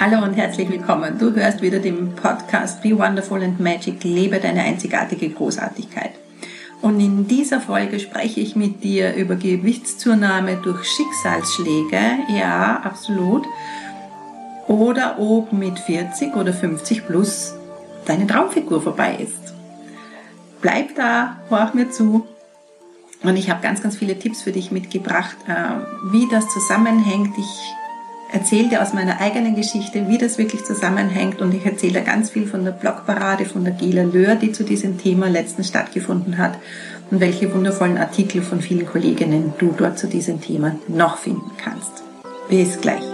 Hallo und herzlich willkommen. Du hörst wieder den Podcast Be Wonderful and Magic, lebe deine einzigartige Großartigkeit. Und in dieser Folge spreche ich mit dir über Gewichtszunahme durch Schicksalsschläge. Ja, absolut. Oder ob mit 40 oder 50 plus deine Traumfigur vorbei ist. Bleib da, horch mir zu. Und ich habe ganz, ganz viele Tipps für dich mitgebracht, äh, wie das zusammenhängt. Ich erzähle dir aus meiner eigenen Geschichte, wie das wirklich zusammenhängt und ich erzähle ganz viel von der Blogparade von der Gela Löhr, die zu diesem Thema letztens stattgefunden hat und welche wundervollen Artikel von vielen Kolleginnen du dort zu diesem Thema noch finden kannst. Bis gleich.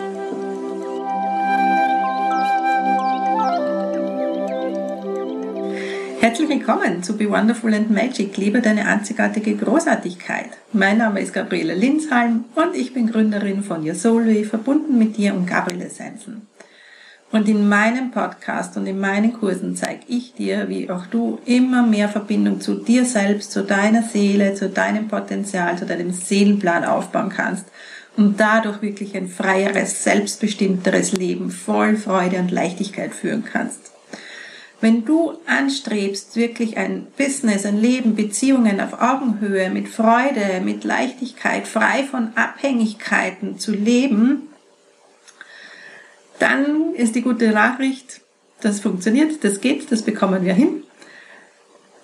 Herzlich willkommen zu Be Wonderful and Magic, liebe deine einzigartige Großartigkeit. Mein Name ist Gabriele Linsheim und ich bin Gründerin von Your Soulway, verbunden mit dir und Gabriele Essenzen. Und in meinem Podcast und in meinen Kursen zeige ich dir, wie auch du immer mehr Verbindung zu dir selbst, zu deiner Seele, zu deinem Potenzial, zu deinem Seelenplan aufbauen kannst und dadurch wirklich ein freieres, selbstbestimmteres Leben voll Freude und Leichtigkeit führen kannst. Wenn du anstrebst, wirklich ein Business, ein Leben, Beziehungen auf Augenhöhe, mit Freude, mit Leichtigkeit, frei von Abhängigkeiten zu leben, dann ist die gute Nachricht, das funktioniert, das geht, das bekommen wir hin.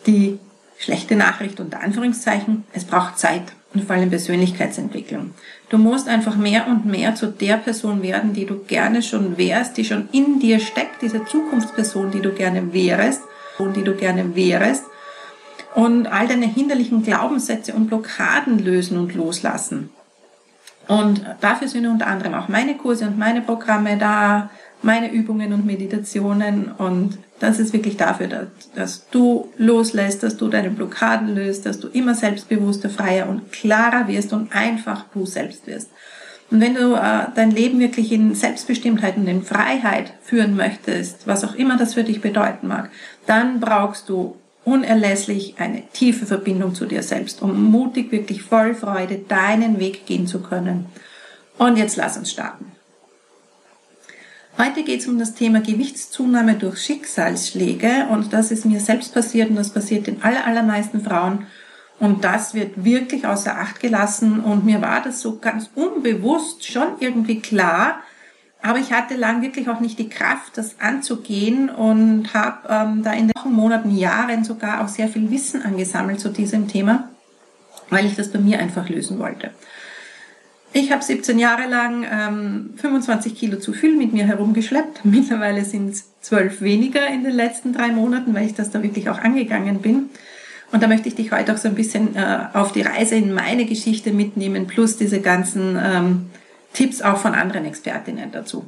Die schlechte Nachricht unter Anführungszeichen, es braucht Zeit und vor allem Persönlichkeitsentwicklung. Du musst einfach mehr und mehr zu der Person werden, die du gerne schon wärst, die schon in dir steckt, diese Zukunftsperson, die du gerne wärst, die du gerne wärst und all deine hinderlichen Glaubenssätze und Blockaden lösen und loslassen. Und dafür sind unter anderem auch meine Kurse und meine Programme da, meine Übungen und Meditationen und das ist wirklich dafür, dass, dass, du loslässt, dass du deine Blockaden löst, dass du immer selbstbewusster, freier und klarer wirst und einfach du selbst wirst. Und wenn du äh, dein Leben wirklich in Selbstbestimmtheit und in Freiheit führen möchtest, was auch immer das für dich bedeuten mag, dann brauchst du unerlässlich eine tiefe Verbindung zu dir selbst, um mutig, wirklich voll Freude deinen Weg gehen zu können. Und jetzt lass uns starten. Heute geht es um das Thema Gewichtszunahme durch Schicksalsschläge und das ist mir selbst passiert und das passiert den aller, allermeisten Frauen und das wird wirklich außer Acht gelassen und mir war das so ganz unbewusst schon irgendwie klar, aber ich hatte lang wirklich auch nicht die Kraft, das anzugehen und habe ähm, da in den Wochen, Monaten, Jahren sogar auch sehr viel Wissen angesammelt zu diesem Thema, weil ich das bei mir einfach lösen wollte. Ich habe 17 Jahre lang ähm, 25 Kilo zu viel mit mir herumgeschleppt. Mittlerweile sind es 12 weniger in den letzten drei Monaten, weil ich das da wirklich auch angegangen bin. Und da möchte ich dich heute auch so ein bisschen äh, auf die Reise in meine Geschichte mitnehmen, plus diese ganzen ähm, Tipps auch von anderen Expertinnen dazu.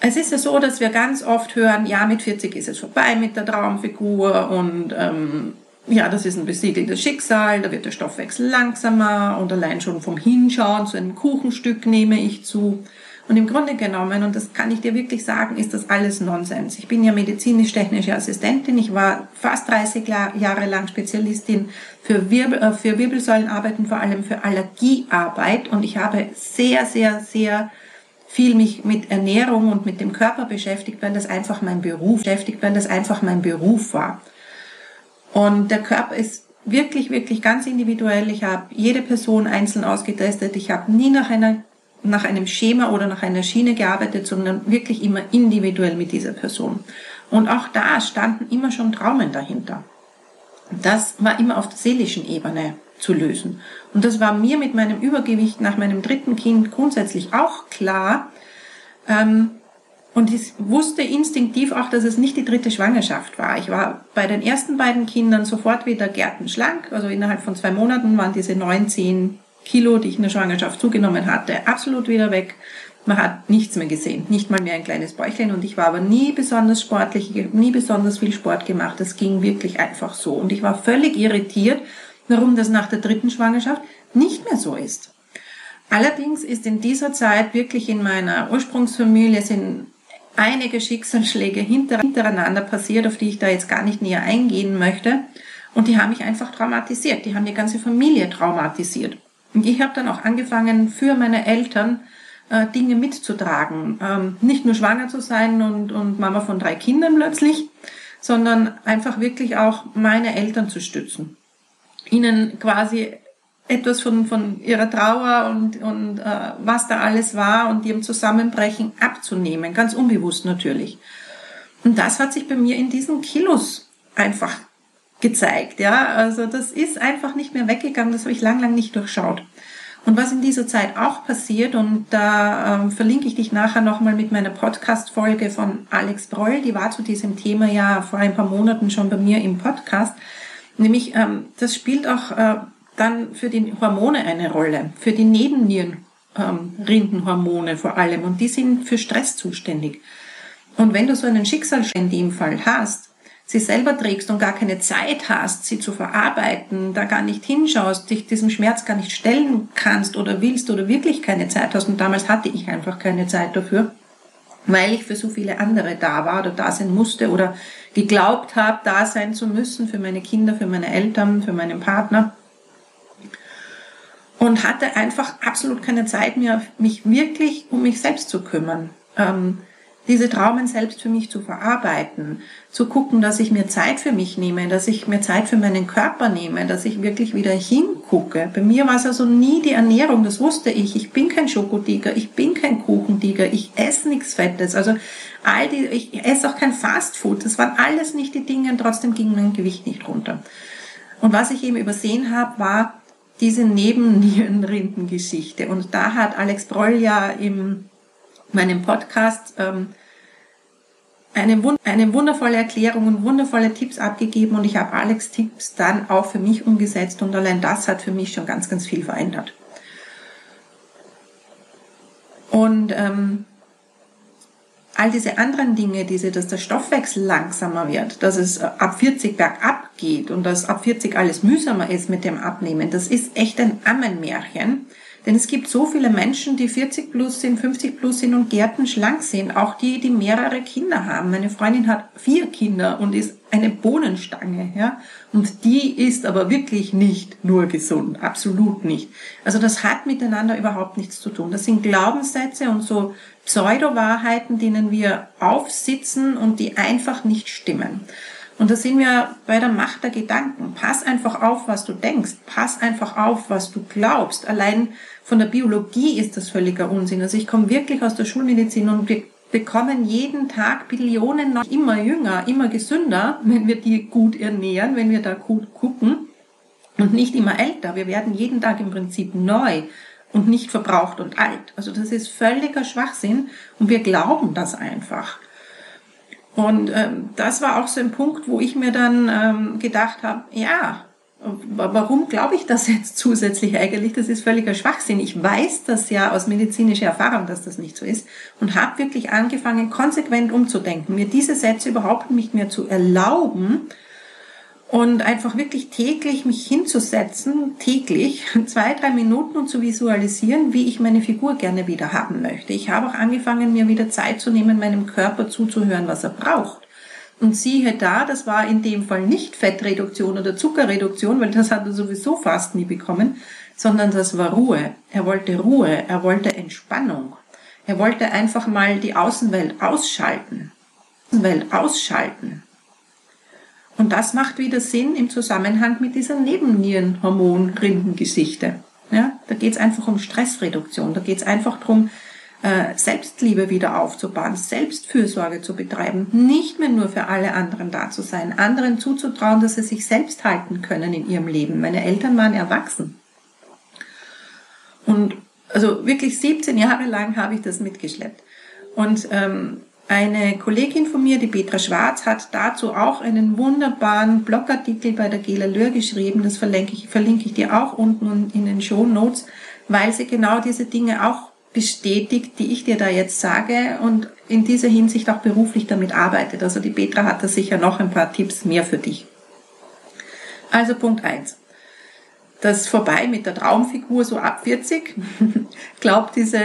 Es ist ja so, dass wir ganz oft hören, ja, mit 40 ist es vorbei mit der Traumfigur und ähm, ja, das ist ein besiegeltes Schicksal, da wird der Stoffwechsel langsamer und allein schon vom Hinschauen zu einem Kuchenstück nehme ich zu. Und im Grunde genommen, und das kann ich dir wirklich sagen, ist das alles Nonsens. Ich bin ja medizinisch-technische Assistentin. Ich war fast 30 Jahre lang Spezialistin für, Wirbel, äh, für Wirbelsäulenarbeiten, vor allem für Allergiearbeit. Und ich habe sehr, sehr, sehr viel mich mit Ernährung und mit dem Körper beschäftigt, weil das einfach mein Beruf beschäftigt, weil das einfach mein Beruf war. Und der Körper ist wirklich, wirklich ganz individuell. Ich habe jede Person einzeln ausgetestet. Ich habe nie nach einer nach einem Schema oder nach einer Schiene gearbeitet, sondern wirklich immer individuell mit dieser Person. Und auch da standen immer schon Traumen dahinter. Das war immer auf der seelischen Ebene zu lösen. Und das war mir mit meinem Übergewicht nach meinem dritten Kind grundsätzlich auch klar. Ähm, und ich wusste instinktiv auch, dass es nicht die dritte Schwangerschaft war. Ich war bei den ersten beiden Kindern sofort wieder gärtenschlank. Also innerhalb von zwei Monaten waren diese 19 Kilo, die ich in der Schwangerschaft zugenommen hatte, absolut wieder weg. Man hat nichts mehr gesehen, nicht mal mehr ein kleines Bäuchlein. Und ich war aber nie besonders sportlich, ich habe nie besonders viel Sport gemacht. Das ging wirklich einfach so. Und ich war völlig irritiert, warum das nach der dritten Schwangerschaft nicht mehr so ist. Allerdings ist in dieser Zeit wirklich in meiner Ursprungsfamilie sind einige Schicksalsschläge hintereinander passiert, auf die ich da jetzt gar nicht näher eingehen möchte. Und die haben mich einfach traumatisiert. Die haben die ganze Familie traumatisiert. Und ich habe dann auch angefangen, für meine Eltern äh, Dinge mitzutragen. Ähm, nicht nur schwanger zu sein und, und Mama von drei Kindern plötzlich, sondern einfach wirklich auch meine Eltern zu stützen. Ihnen quasi etwas von, von ihrer Trauer und, und äh, was da alles war und ihrem Zusammenbrechen abzunehmen, ganz unbewusst natürlich. Und das hat sich bei mir in diesen Kilos einfach gezeigt, ja. Also das ist einfach nicht mehr weggegangen, das habe ich lang, lang nicht durchschaut. Und was in dieser Zeit auch passiert, und da ähm, verlinke ich dich nachher nochmal mit meiner Podcast-Folge von Alex Broll, die war zu diesem Thema ja vor ein paar Monaten schon bei mir im Podcast, nämlich ähm, das spielt auch äh, dann für die Hormone eine Rolle, für die Nebennierenrindenhormone ähm, vor allem, und die sind für Stress zuständig. Und wenn du so einen Schicksalsschlag in dem Fall hast, sie selber trägst und gar keine Zeit hast, sie zu verarbeiten, da gar nicht hinschaust, dich diesem Schmerz gar nicht stellen kannst oder willst oder wirklich keine Zeit hast. Und damals hatte ich einfach keine Zeit dafür, weil ich für so viele andere da war oder da sein musste oder geglaubt habe, da sein zu müssen für meine Kinder, für meine Eltern, für meinen Partner. Und hatte einfach absolut keine Zeit mehr, mich wirklich um mich selbst zu kümmern. Ähm, diese Traumen selbst für mich zu verarbeiten, zu gucken, dass ich mir Zeit für mich nehme, dass ich mir Zeit für meinen Körper nehme, dass ich wirklich wieder hingucke. Bei mir war es also nie die Ernährung, das wusste ich. Ich bin kein Schokotiger, ich bin kein Kuchentiger, ich esse nichts Fettes. Also all die, ich esse auch kein Fastfood. Das waren alles nicht die Dinge und trotzdem ging mein Gewicht nicht runter. Und was ich eben übersehen habe, war diese Nebennierenrindengeschichte. Und da hat Alex Broll ja im meinem Podcast ähm, eine, eine wundervolle Erklärung und wundervolle Tipps abgegeben und ich habe Alex Tipps dann auch für mich umgesetzt und allein das hat für mich schon ganz, ganz viel verändert. Und ähm, all diese anderen Dinge, diese, dass der Stoffwechsel langsamer wird, dass es äh, ab 40 bergab geht und dass ab 40 alles mühsamer ist mit dem Abnehmen, das ist echt ein Ammenmärchen. Denn es gibt so viele Menschen, die 40 plus sind, 50 plus sind und Gärten schlank sind. Auch die, die mehrere Kinder haben. Meine Freundin hat vier Kinder und ist eine Bohnenstange, ja. Und die ist aber wirklich nicht nur gesund. Absolut nicht. Also das hat miteinander überhaupt nichts zu tun. Das sind Glaubenssätze und so Pseudo-Wahrheiten, denen wir aufsitzen und die einfach nicht stimmen. Und da sind wir bei der Macht der Gedanken. Pass einfach auf, was du denkst. Pass einfach auf, was du glaubst. Allein von der Biologie ist das völliger Unsinn. Also ich komme wirklich aus der Schulmedizin und wir bekommen jeden Tag Billionen noch immer jünger, immer gesünder, wenn wir die gut ernähren, wenn wir da gut gucken und nicht immer älter. Wir werden jeden Tag im Prinzip neu und nicht verbraucht und alt. Also das ist völliger Schwachsinn und wir glauben das einfach. Und ähm, das war auch so ein Punkt, wo ich mir dann ähm, gedacht habe, ja, warum glaube ich das jetzt zusätzlich eigentlich? Das ist völliger Schwachsinn. Ich weiß das ja aus medizinischer Erfahrung, dass das nicht so ist und habe wirklich angefangen, konsequent umzudenken, mir diese Sätze überhaupt nicht mehr zu erlauben, und einfach wirklich täglich mich hinzusetzen, täglich zwei, drei Minuten und zu visualisieren, wie ich meine Figur gerne wieder haben möchte. Ich habe auch angefangen, mir wieder Zeit zu nehmen, meinem Körper zuzuhören, was er braucht. Und siehe da, das war in dem Fall nicht Fettreduktion oder Zuckerreduktion, weil das hat er sowieso fast nie bekommen, sondern das war Ruhe. Er wollte Ruhe, er wollte Entspannung. Er wollte einfach mal die Außenwelt ausschalten. Außenwelt ausschalten. Und das macht wieder Sinn im Zusammenhang mit dieser Nebennierenhormon-Rindengeschichte. Ja, da geht es einfach um Stressreduktion, da geht es einfach darum, äh, Selbstliebe wieder aufzubauen, Selbstfürsorge zu betreiben, nicht mehr nur für alle anderen da zu sein, anderen zuzutrauen, dass sie sich selbst halten können in ihrem Leben. Meine Eltern waren erwachsen. Und also wirklich 17 Jahre lang habe ich das mitgeschleppt. Und ähm, eine Kollegin von mir, die Petra Schwarz, hat dazu auch einen wunderbaren Blogartikel bei der Gela Lör geschrieben. Das verlinke ich, verlinke ich dir auch unten in den Show Notes, weil sie genau diese Dinge auch bestätigt, die ich dir da jetzt sage und in dieser Hinsicht auch beruflich damit arbeitet. Also die Petra hat da sicher noch ein paar Tipps mehr für dich. Also Punkt eins: das vorbei mit der Traumfigur so ab 40. Glaubt diese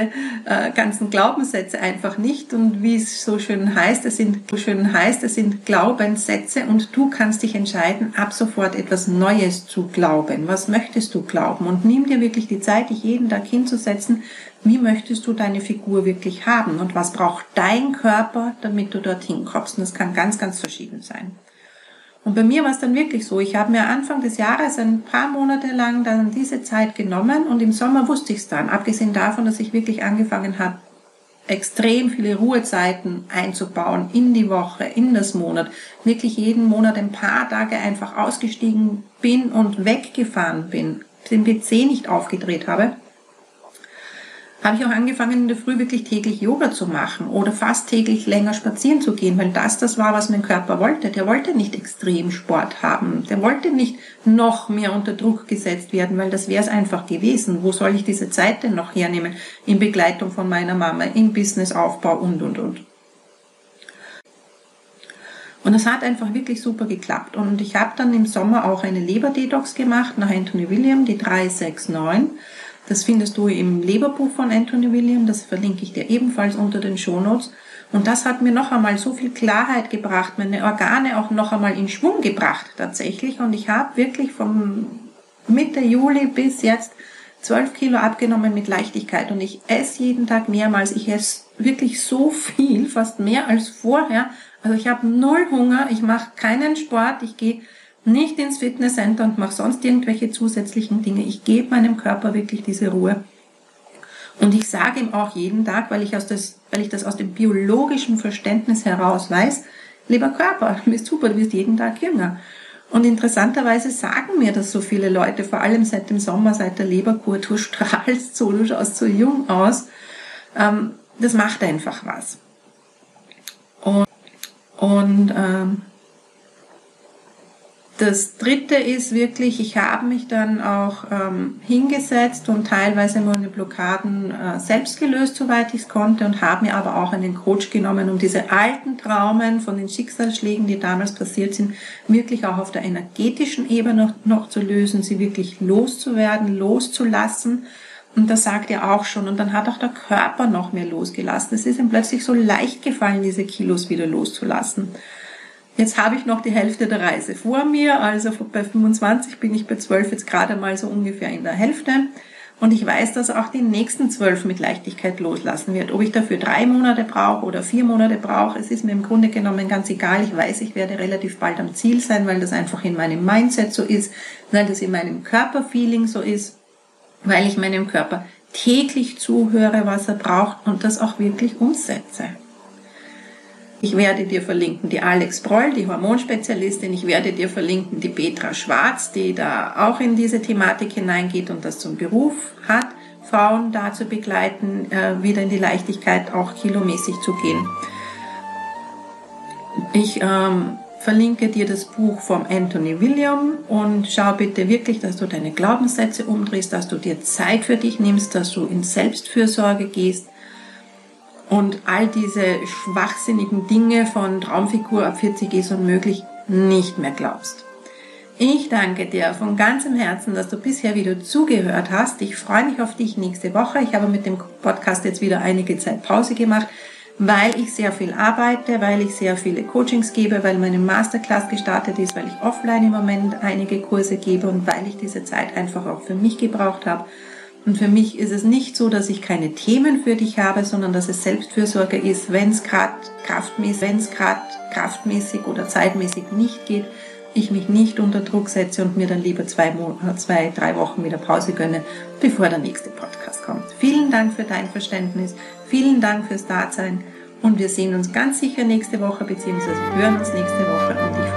äh, ganzen Glaubenssätze einfach nicht und wie es so schön heißt, es sind so schön heißt, es sind Glaubenssätze und du kannst dich entscheiden, ab sofort etwas Neues zu glauben. Was möchtest du glauben? Und nimm dir wirklich die Zeit, dich jeden Tag hinzusetzen. Wie möchtest du deine Figur wirklich haben? Und was braucht dein Körper, damit du dorthin kommst? Und das kann ganz, ganz verschieden sein. Und bei mir war es dann wirklich so. Ich habe mir Anfang des Jahres ein paar Monate lang dann diese Zeit genommen und im Sommer wusste ich es dann. Abgesehen davon, dass ich wirklich angefangen habe, extrem viele Ruhezeiten einzubauen in die Woche, in das Monat. Wirklich jeden Monat ein paar Tage einfach ausgestiegen bin und weggefahren bin, den PC nicht aufgedreht habe habe ich auch angefangen, in der Früh wirklich täglich Yoga zu machen oder fast täglich länger spazieren zu gehen, weil das das war, was mein Körper wollte. Der wollte nicht Extremsport haben. Der wollte nicht noch mehr unter Druck gesetzt werden, weil das wäre es einfach gewesen. Wo soll ich diese Zeit denn noch hernehmen? In Begleitung von meiner Mama, im Businessaufbau und, und, und. Und das hat einfach wirklich super geklappt. Und ich habe dann im Sommer auch eine Leber-Detox gemacht nach Anthony William, die 369 das findest du im Leberbuch von Anthony William, das verlinke ich dir ebenfalls unter den Shownotes. Und das hat mir noch einmal so viel Klarheit gebracht, meine Organe auch noch einmal in Schwung gebracht tatsächlich. Und ich habe wirklich vom Mitte Juli bis jetzt 12 Kilo abgenommen mit Leichtigkeit. Und ich esse jeden Tag mehrmals. Ich esse wirklich so viel, fast mehr als vorher. Also ich habe null Hunger, ich mache keinen Sport, ich gehe nicht ins Fitnesscenter und mache sonst irgendwelche zusätzlichen Dinge. Ich gebe meinem Körper wirklich diese Ruhe. Und ich sage ihm auch jeden Tag, weil ich, aus das, weil ich das aus dem biologischen Verständnis heraus weiß, lieber Körper, du bist super, du wirst jeden Tag jünger. Und interessanterweise sagen mir das so viele Leute, vor allem seit dem Sommer, seit der Leberkur, du strahlst so, du schaust so jung aus. Ähm, das macht einfach was. Und, und ähm, das dritte ist wirklich, ich habe mich dann auch ähm, hingesetzt und teilweise meine Blockaden äh, selbst gelöst, soweit ich es konnte, und habe mir aber auch einen Coach genommen, um diese alten Traumen von den Schicksalsschlägen, die damals passiert sind, wirklich auch auf der energetischen Ebene noch, noch zu lösen, sie wirklich loszuwerden, loszulassen. Und das sagt er auch schon. Und dann hat auch der Körper noch mehr losgelassen. Es ist ihm plötzlich so leicht gefallen, diese Kilos wieder loszulassen. Jetzt habe ich noch die Hälfte der Reise vor mir, also bei 25 bin ich bei 12 jetzt gerade mal so ungefähr in der Hälfte. Und ich weiß, dass auch die nächsten zwölf mit Leichtigkeit loslassen wird. Ob ich dafür drei Monate brauche oder vier Monate brauche, es ist mir im Grunde genommen ganz egal. Ich weiß, ich werde relativ bald am Ziel sein, weil das einfach in meinem Mindset so ist, weil das in meinem Körperfeeling so ist, weil ich meinem Körper täglich zuhöre, was er braucht und das auch wirklich umsetze. Ich werde dir verlinken die Alex Broll, die Hormonspezialistin. Ich werde dir verlinken die Petra Schwarz, die da auch in diese Thematik hineingeht und das zum Beruf hat, Frauen da zu begleiten, äh, wieder in die Leichtigkeit auch kilomäßig zu gehen. Ich ähm, verlinke dir das Buch vom Anthony William und schau bitte wirklich, dass du deine Glaubenssätze umdrehst, dass du dir Zeit für dich nimmst, dass du in Selbstfürsorge gehst und all diese schwachsinnigen Dinge von Traumfigur ab 40 ist unmöglich nicht mehr glaubst. Ich danke dir von ganzem Herzen, dass du bisher wieder zugehört hast. Ich freue mich auf dich nächste Woche. Ich habe mit dem Podcast jetzt wieder einige Zeit Pause gemacht, weil ich sehr viel arbeite, weil ich sehr viele Coachings gebe, weil meine Masterclass gestartet ist, weil ich offline im Moment einige Kurse gebe und weil ich diese Zeit einfach auch für mich gebraucht habe. Und für mich ist es nicht so, dass ich keine Themen für dich habe, sondern dass es Selbstfürsorge ist, wenn es gerade kraftmäßig, kraftmäßig oder zeitmäßig nicht geht, ich mich nicht unter Druck setze und mir dann lieber zwei, zwei, drei Wochen wieder Pause gönne, bevor der nächste Podcast kommt. Vielen Dank für dein Verständnis, vielen Dank fürs Dasein. Und wir sehen uns ganz sicher nächste Woche, beziehungsweise hören uns nächste Woche. Und ich